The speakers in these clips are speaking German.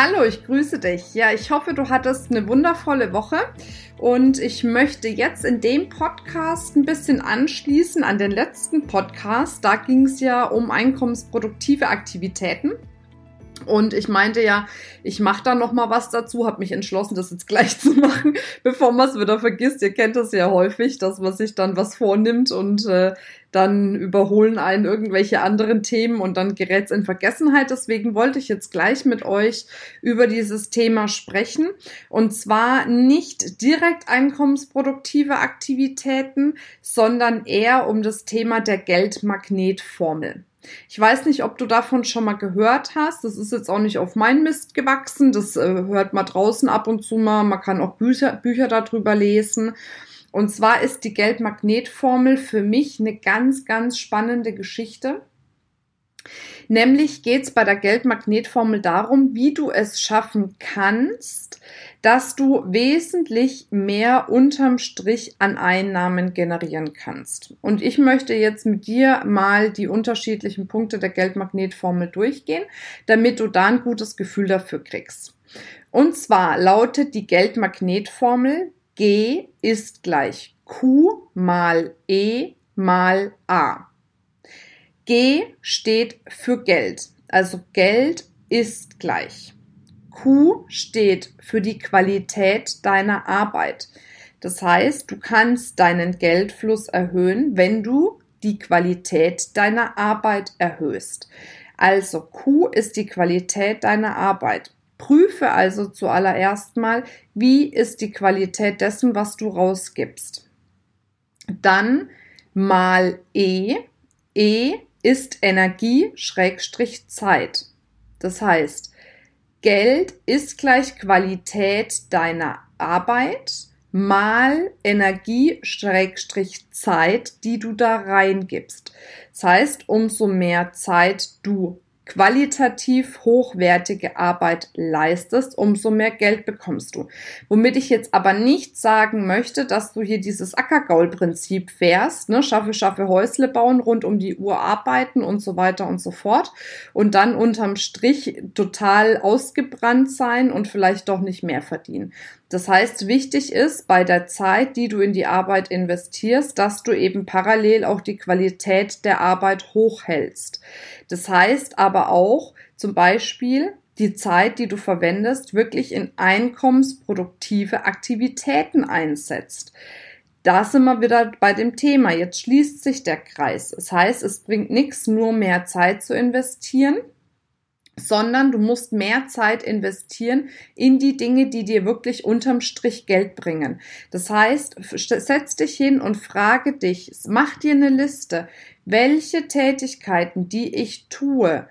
Hallo, ich grüße dich. Ja, ich hoffe, du hattest eine wundervolle Woche und ich möchte jetzt in dem Podcast ein bisschen anschließen an den letzten Podcast. Da ging es ja um einkommensproduktive Aktivitäten. Und ich meinte ja, ich mache da noch mal was dazu, habe mich entschlossen, das jetzt gleich zu machen, bevor man es wieder vergisst. Ihr kennt das ja häufig, dass man sich dann was vornimmt und äh, dann überholen einen irgendwelche anderen Themen und dann gerät es in Vergessenheit. Deswegen wollte ich jetzt gleich mit euch über dieses Thema sprechen. Und zwar nicht direkt einkommensproduktive Aktivitäten, sondern eher um das Thema der Geldmagnetformel. Ich weiß nicht, ob du davon schon mal gehört hast. Das ist jetzt auch nicht auf mein Mist gewachsen. Das äh, hört man draußen ab und zu mal. Man kann auch Bücher, Bücher darüber lesen. Und zwar ist die Geldmagnetformel für mich eine ganz, ganz spannende Geschichte. Nämlich geht es bei der Geldmagnetformel darum, wie du es schaffen kannst, dass du wesentlich mehr unterm Strich an Einnahmen generieren kannst. Und ich möchte jetzt mit dir mal die unterschiedlichen Punkte der Geldmagnetformel durchgehen, damit du da ein gutes Gefühl dafür kriegst. Und zwar lautet die Geldmagnetformel G ist gleich Q mal E mal A. G steht für Geld. Also Geld ist gleich. Q steht für die Qualität deiner Arbeit. Das heißt, du kannst deinen Geldfluss erhöhen, wenn du die Qualität deiner Arbeit erhöhst. Also Q ist die Qualität deiner Arbeit. Prüfe also zuallererst mal, wie ist die Qualität dessen, was du rausgibst. Dann mal E. E ist Energie Schrägstrich Zeit. Das heißt, Geld ist gleich Qualität deiner Arbeit mal Energie Schrägstrich Zeit, die du da reingibst. Das heißt, umso mehr Zeit du qualitativ hochwertige Arbeit leistest, umso mehr Geld bekommst du. Womit ich jetzt aber nicht sagen möchte, dass du hier dieses Ackergaul-Prinzip fährst, ne? schaffe, schaffe Häusle bauen, rund um die Uhr arbeiten und so weiter und so fort und dann unterm Strich total ausgebrannt sein und vielleicht doch nicht mehr verdienen. Das heißt, wichtig ist bei der Zeit, die du in die Arbeit investierst, dass du eben parallel auch die Qualität der Arbeit hochhältst. Das heißt aber auch zum Beispiel, die Zeit, die du verwendest, wirklich in einkommensproduktive Aktivitäten einsetzt. Da sind wir wieder bei dem Thema. Jetzt schließt sich der Kreis. Das heißt, es bringt nichts, nur mehr Zeit zu investieren, sondern du musst mehr Zeit investieren in die Dinge, die dir wirklich unterm Strich Geld bringen. Das heißt, setz dich hin und frage dich, mach dir eine Liste, welche Tätigkeiten, die ich tue,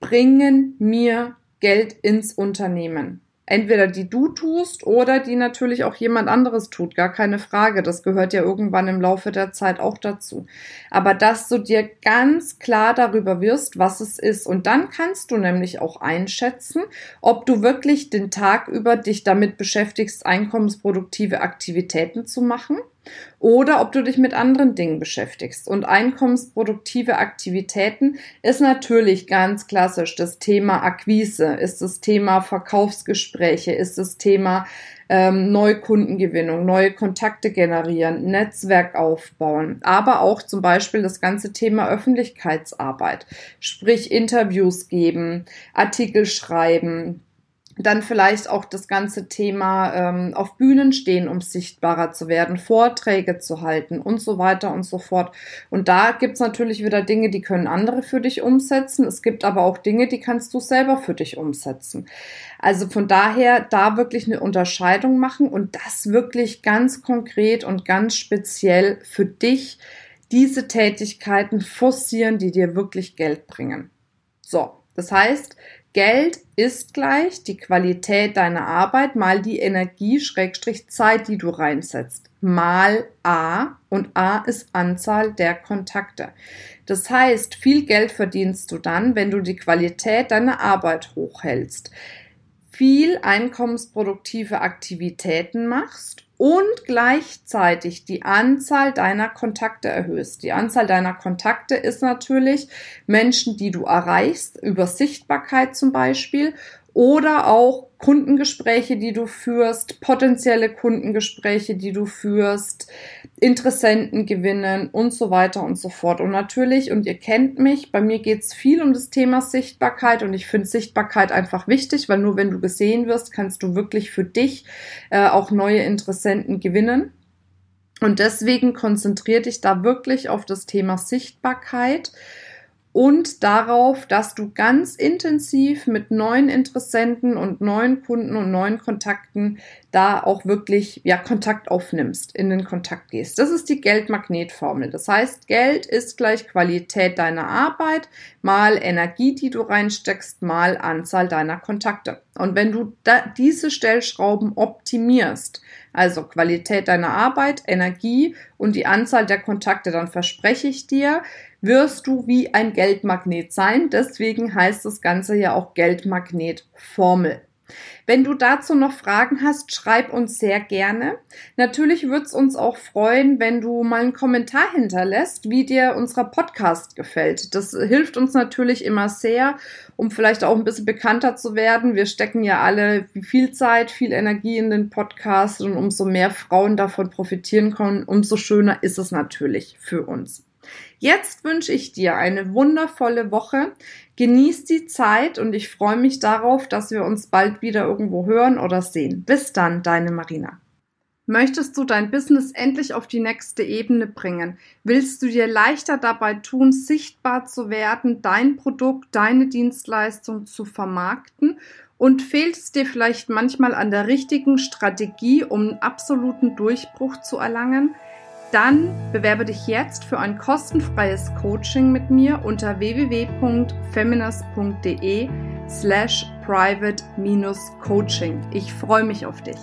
bringen mir Geld ins Unternehmen entweder die du tust oder die natürlich auch jemand anderes tut, gar keine Frage. Das gehört ja irgendwann im Laufe der Zeit auch dazu. Aber dass du dir ganz klar darüber wirst, was es ist. Und dann kannst du nämlich auch einschätzen, ob du wirklich den Tag über dich damit beschäftigst, einkommensproduktive Aktivitäten zu machen oder ob du dich mit anderen Dingen beschäftigst. Und einkommensproduktive Aktivitäten ist natürlich ganz klassisch das Thema Akquise, ist das Thema Verkaufsgespräche, ist das Thema ähm, Neukundengewinnung, neue Kontakte generieren, Netzwerk aufbauen, aber auch zum Beispiel das ganze Thema Öffentlichkeitsarbeit, sprich Interviews geben, Artikel schreiben, dann vielleicht auch das ganze Thema ähm, auf Bühnen stehen, um sichtbarer zu werden, Vorträge zu halten und so weiter und so fort. Und da gibt's natürlich wieder Dinge, die können andere für dich umsetzen. Es gibt aber auch Dinge, die kannst du selber für dich umsetzen. Also von daher da wirklich eine Unterscheidung machen und das wirklich ganz konkret und ganz speziell für dich diese Tätigkeiten forcieren, die dir wirklich Geld bringen. So, das heißt, Geld ist gleich die Qualität deiner Arbeit mal die Energie Schrägstrich Zeit, die du reinsetzt. mal A und A ist Anzahl der Kontakte. Das heißt, viel Geld verdienst du dann, wenn du die Qualität deiner Arbeit hochhältst, viel einkommensproduktive Aktivitäten machst und gleichzeitig die Anzahl deiner Kontakte erhöhst. Die Anzahl deiner Kontakte ist natürlich Menschen, die du erreichst, über Sichtbarkeit zum Beispiel oder auch Kundengespräche, die du führst, potenzielle Kundengespräche, die du führst, Interessenten gewinnen und so weiter und so fort. Und natürlich, und ihr kennt mich, bei mir geht es viel um das Thema Sichtbarkeit und ich finde Sichtbarkeit einfach wichtig, weil nur wenn du gesehen wirst, kannst du wirklich für dich äh, auch neue Interessenten gewinnen. Und deswegen konzentriere dich da wirklich auf das Thema Sichtbarkeit und darauf, dass du ganz intensiv mit neuen Interessenten und neuen Kunden und neuen Kontakten da auch wirklich ja Kontakt aufnimmst, in den Kontakt gehst. Das ist die Geldmagnetformel. Das heißt, Geld ist gleich Qualität deiner Arbeit mal Energie, die du reinsteckst, mal Anzahl deiner Kontakte. Und wenn du diese Stellschrauben optimierst, also Qualität deiner Arbeit, Energie und die Anzahl der Kontakte, dann verspreche ich dir, wirst du wie ein Geldmagnet sein. Deswegen heißt das Ganze ja auch Geldmagnetformel. Wenn du dazu noch Fragen hast, schreib uns sehr gerne. Natürlich würde es uns auch freuen, wenn du mal einen Kommentar hinterlässt, wie dir unser Podcast gefällt. Das hilft uns natürlich immer sehr, um vielleicht auch ein bisschen bekannter zu werden. Wir stecken ja alle viel Zeit, viel Energie in den Podcast und umso mehr Frauen davon profitieren können, umso schöner ist es natürlich für uns. Jetzt wünsche ich dir eine wundervolle Woche. Genieß die Zeit und ich freue mich darauf, dass wir uns bald wieder irgendwo hören oder sehen. Bis dann, deine Marina. Möchtest du dein Business endlich auf die nächste Ebene bringen? Willst du dir leichter dabei tun, sichtbar zu werden, dein Produkt, deine Dienstleistung zu vermarkten? Und fehlt es dir vielleicht manchmal an der richtigen Strategie, um einen absoluten Durchbruch zu erlangen? Dann bewerbe dich jetzt für ein kostenfreies Coaching mit mir unter www.feminist.de slash private-coaching. Ich freue mich auf dich.